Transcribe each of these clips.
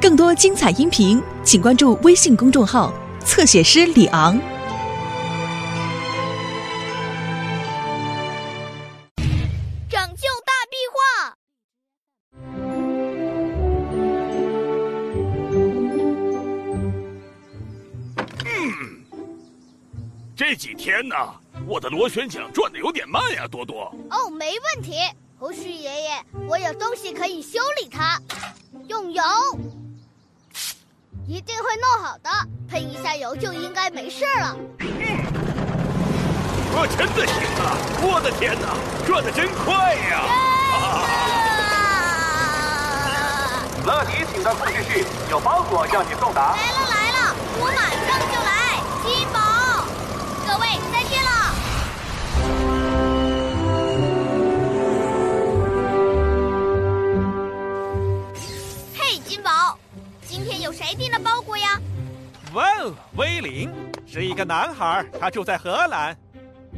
更多精彩音频，请关注微信公众号“侧写师李昂”。拯救大壁画。嗯这几天呢，我的螺旋桨转的有点慢呀，多多。哦，没问题，胡须爷爷，我有东西可以修理它，用油，一定会弄好的。喷一下油就应该没事了。我真的行啊！我的天哪，转的真快呀！啊！乐迪，请到控制室，有包裹要你送达。来了来哇哦，威灵是一个男孩，他住在荷兰。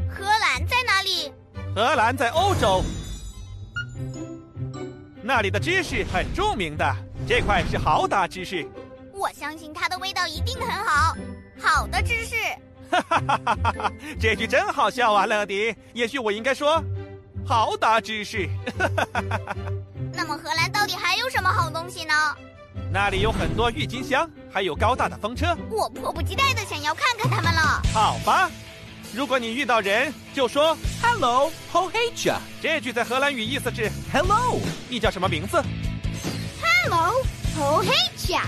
荷兰在哪里？荷兰在欧洲，那里的芝士很著名的，这块是豪达芝士。我相信它的味道一定很好，好的芝士。哈哈哈哈哈哈！这句真好笑啊，乐迪。也许我应该说，豪达芝士。哈哈哈哈哈！那么荷兰到底还有什么好东西呢？那里有很多郁金香，还有高大的风车。我迫不及待的想要看看它们了。好吧，如果你遇到人，就说 Hello, how h e t you？这句在荷兰语意思是 Hello，你叫什么名字？Hello，好黑呀！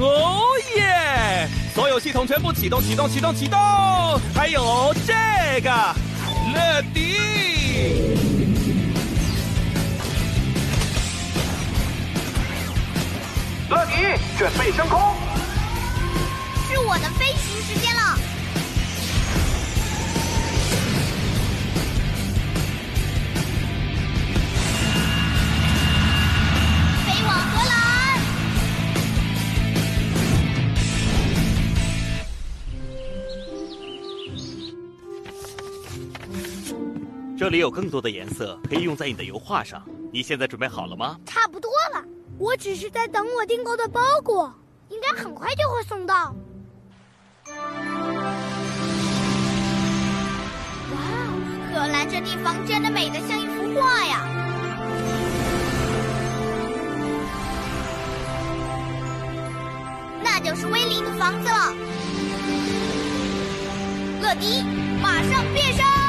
哦耶！所有系统全部启动，启动，启动，启动！还有这个，乐迪。乐迪，准备升空。是我的飞行时间了。飞往荷兰。这里有更多的颜色可以用在你的油画上。你现在准备好了吗？差不多了，我只是在等我订购的包裹，应该很快就会送到。哇，荷兰这地方真的美得像一幅画呀！那就是威林的房子了。乐迪，马上变身！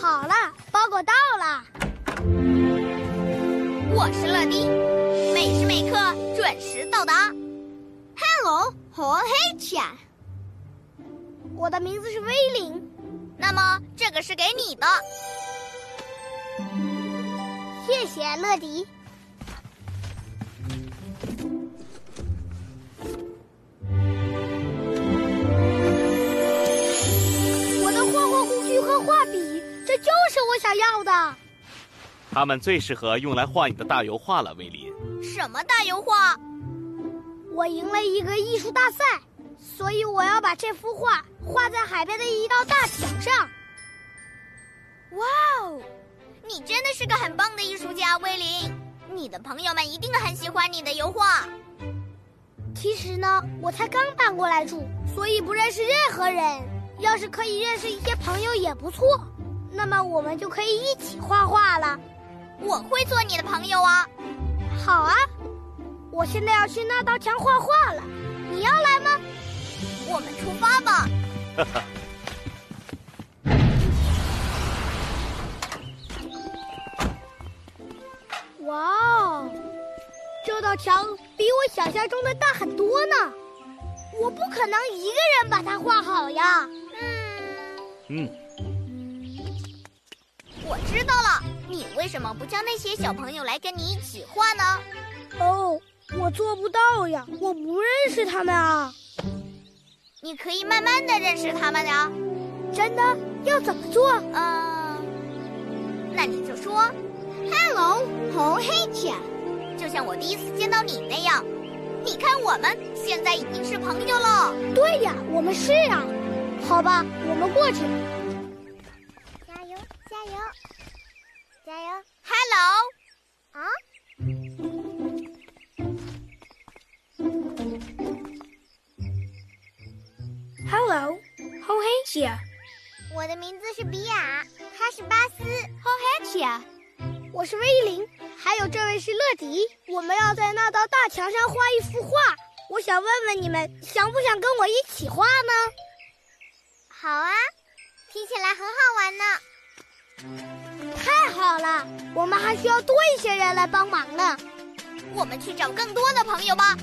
好了，包裹到了。我是乐迪，每时每刻准时到达。Hello，好黑犬。我的名字是威灵。那么这个是给你的，谢谢乐迪。的。它们最适合用来画你的大油画了，威林。什么大油画？我赢了一个艺术大赛，所以我要把这幅画画在海边的一道大墙上。哇哦，你真的是个很棒的艺术家，威林。你的朋友们一定很喜欢你的油画。其实呢，我才刚搬过来住，所以不认识任何人。要是可以认识一些朋友也不错，那么我们就可以一起画画了。我会做你的朋友啊。好啊，我现在要去那道墙画画了，你要来吗？我们出发吧。哈哈，哇哦，这道墙比我想象中的大很多呢。我不可能一个人把它画好呀。嗯，嗯，我知道了，你为什么不叫那些小朋友来跟你一起画呢？哦，我做不到呀，我不认识他们啊。你可以慢慢的认识他们呀。真的？要怎么做？嗯，那你就说，Hello，Hatcha，就像我第一次见到你那样。你看，我们现在已经是朋友了。对呀，我们是啊。好吧，我们过去。我的名字是比亚，他是巴斯。How is you？我是威灵，还有这位是乐迪。我们要在那道大墙上画一幅画。我想问问你们，想不想跟我一起画呢？好啊，听起来很好玩呢。太好了，我们还需要多一些人来帮忙呢。我们去找更多的朋友吧。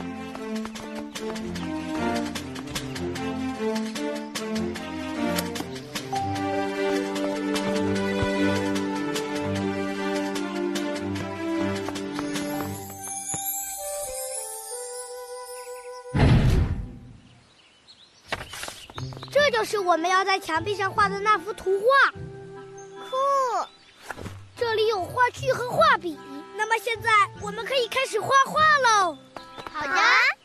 就是我们要在墙壁上画的那幅图画，酷！这里有画具和画笔，那么现在我们可以开始画画喽。好的。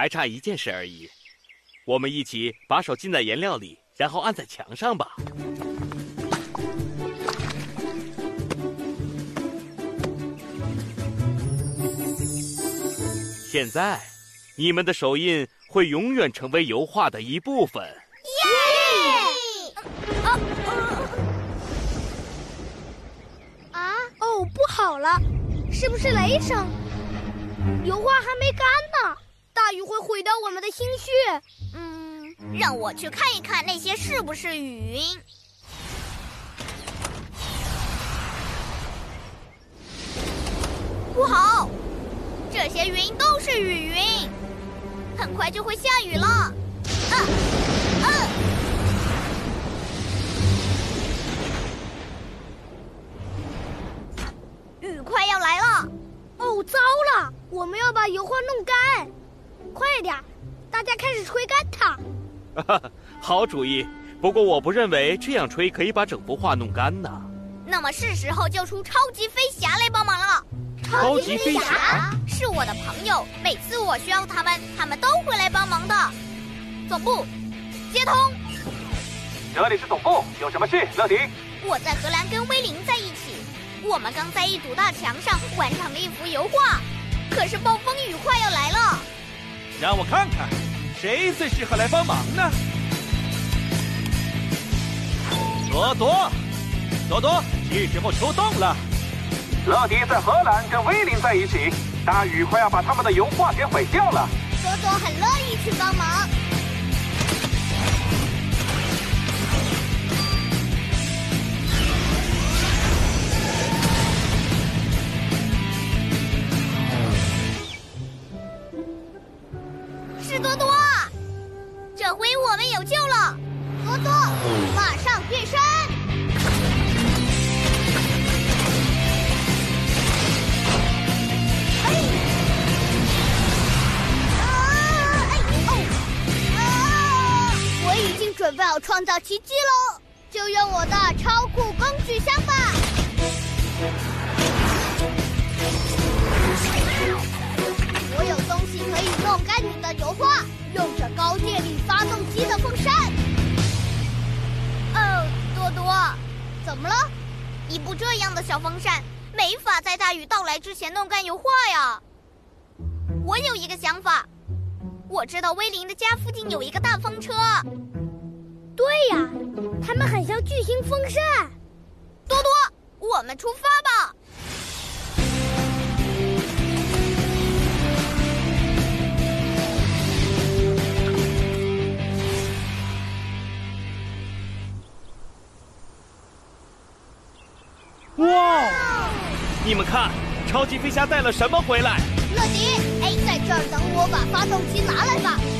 还差一件事而已，我们一起把手浸在颜料里，然后按在墙上吧。现在，你们的手印会永远成为油画的一部分。耶！啊！哦，不好了，是不是雷声？油画还没干呢，大雨会毁掉我们的心血。嗯，让我去看一看那些是不是雨云。不好，这些云都是雨云，很快就会下雨了。啊啊！雨快要来了。哦，糟了！我们要把油画弄干，快点！大家开始吹干它。哈哈，好主意。不过我不认为这样吹可以把整幅画弄干呢。那么是时候叫出超级飞侠来帮忙了。超级飞侠是我的朋友，每次我需要他们，他们都会来帮忙的。总部，接通。这里是总部，有什么事，乐迪？我在荷兰跟威灵在一起。我们刚在一堵大墙上完成了一幅油画，可是暴风雨快要来了。让我看看，谁最适合来帮忙呢？多多，多多，是时候出动了。乐迪在荷兰跟威林在一起，大雨快要把他们的油画给毁掉了。多多很乐意去帮忙。创造奇迹喽，就用我的超酷工具箱吧！我有东西可以弄干你的油画，用着高电力发动机的风扇。哦，多多，怎么了？一部这样的小风扇没法在大雨到来之前弄干油画呀。我有一个想法，我知道威林的家附近有一个大风车。对呀，它们很像巨型风扇。多多，我们出发吧。哇！你们看，超级飞侠带了什么回来？乐迪，哎，在这儿等我把发动机拿来吧。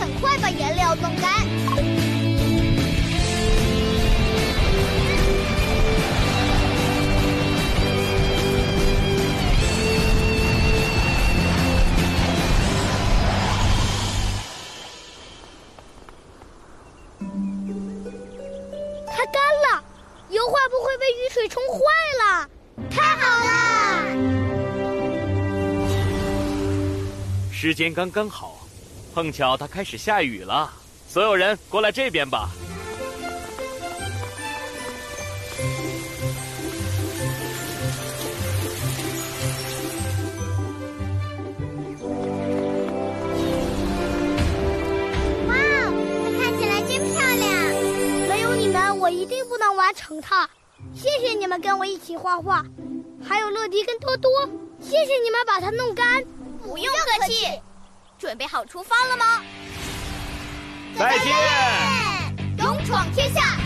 很快把颜料弄干，它干了，油画不会被雨水冲坏了。太好了，时间刚刚好。碰巧它开始下雨了。所有人过来这边吧。哇，它看起来真漂亮！没有你们，我一定不能完成它。谢谢你们跟我一起画画，还有乐迪跟多多，谢谢你们把它弄干。不用客气。准备好出发了吗？再见！勇闯天下，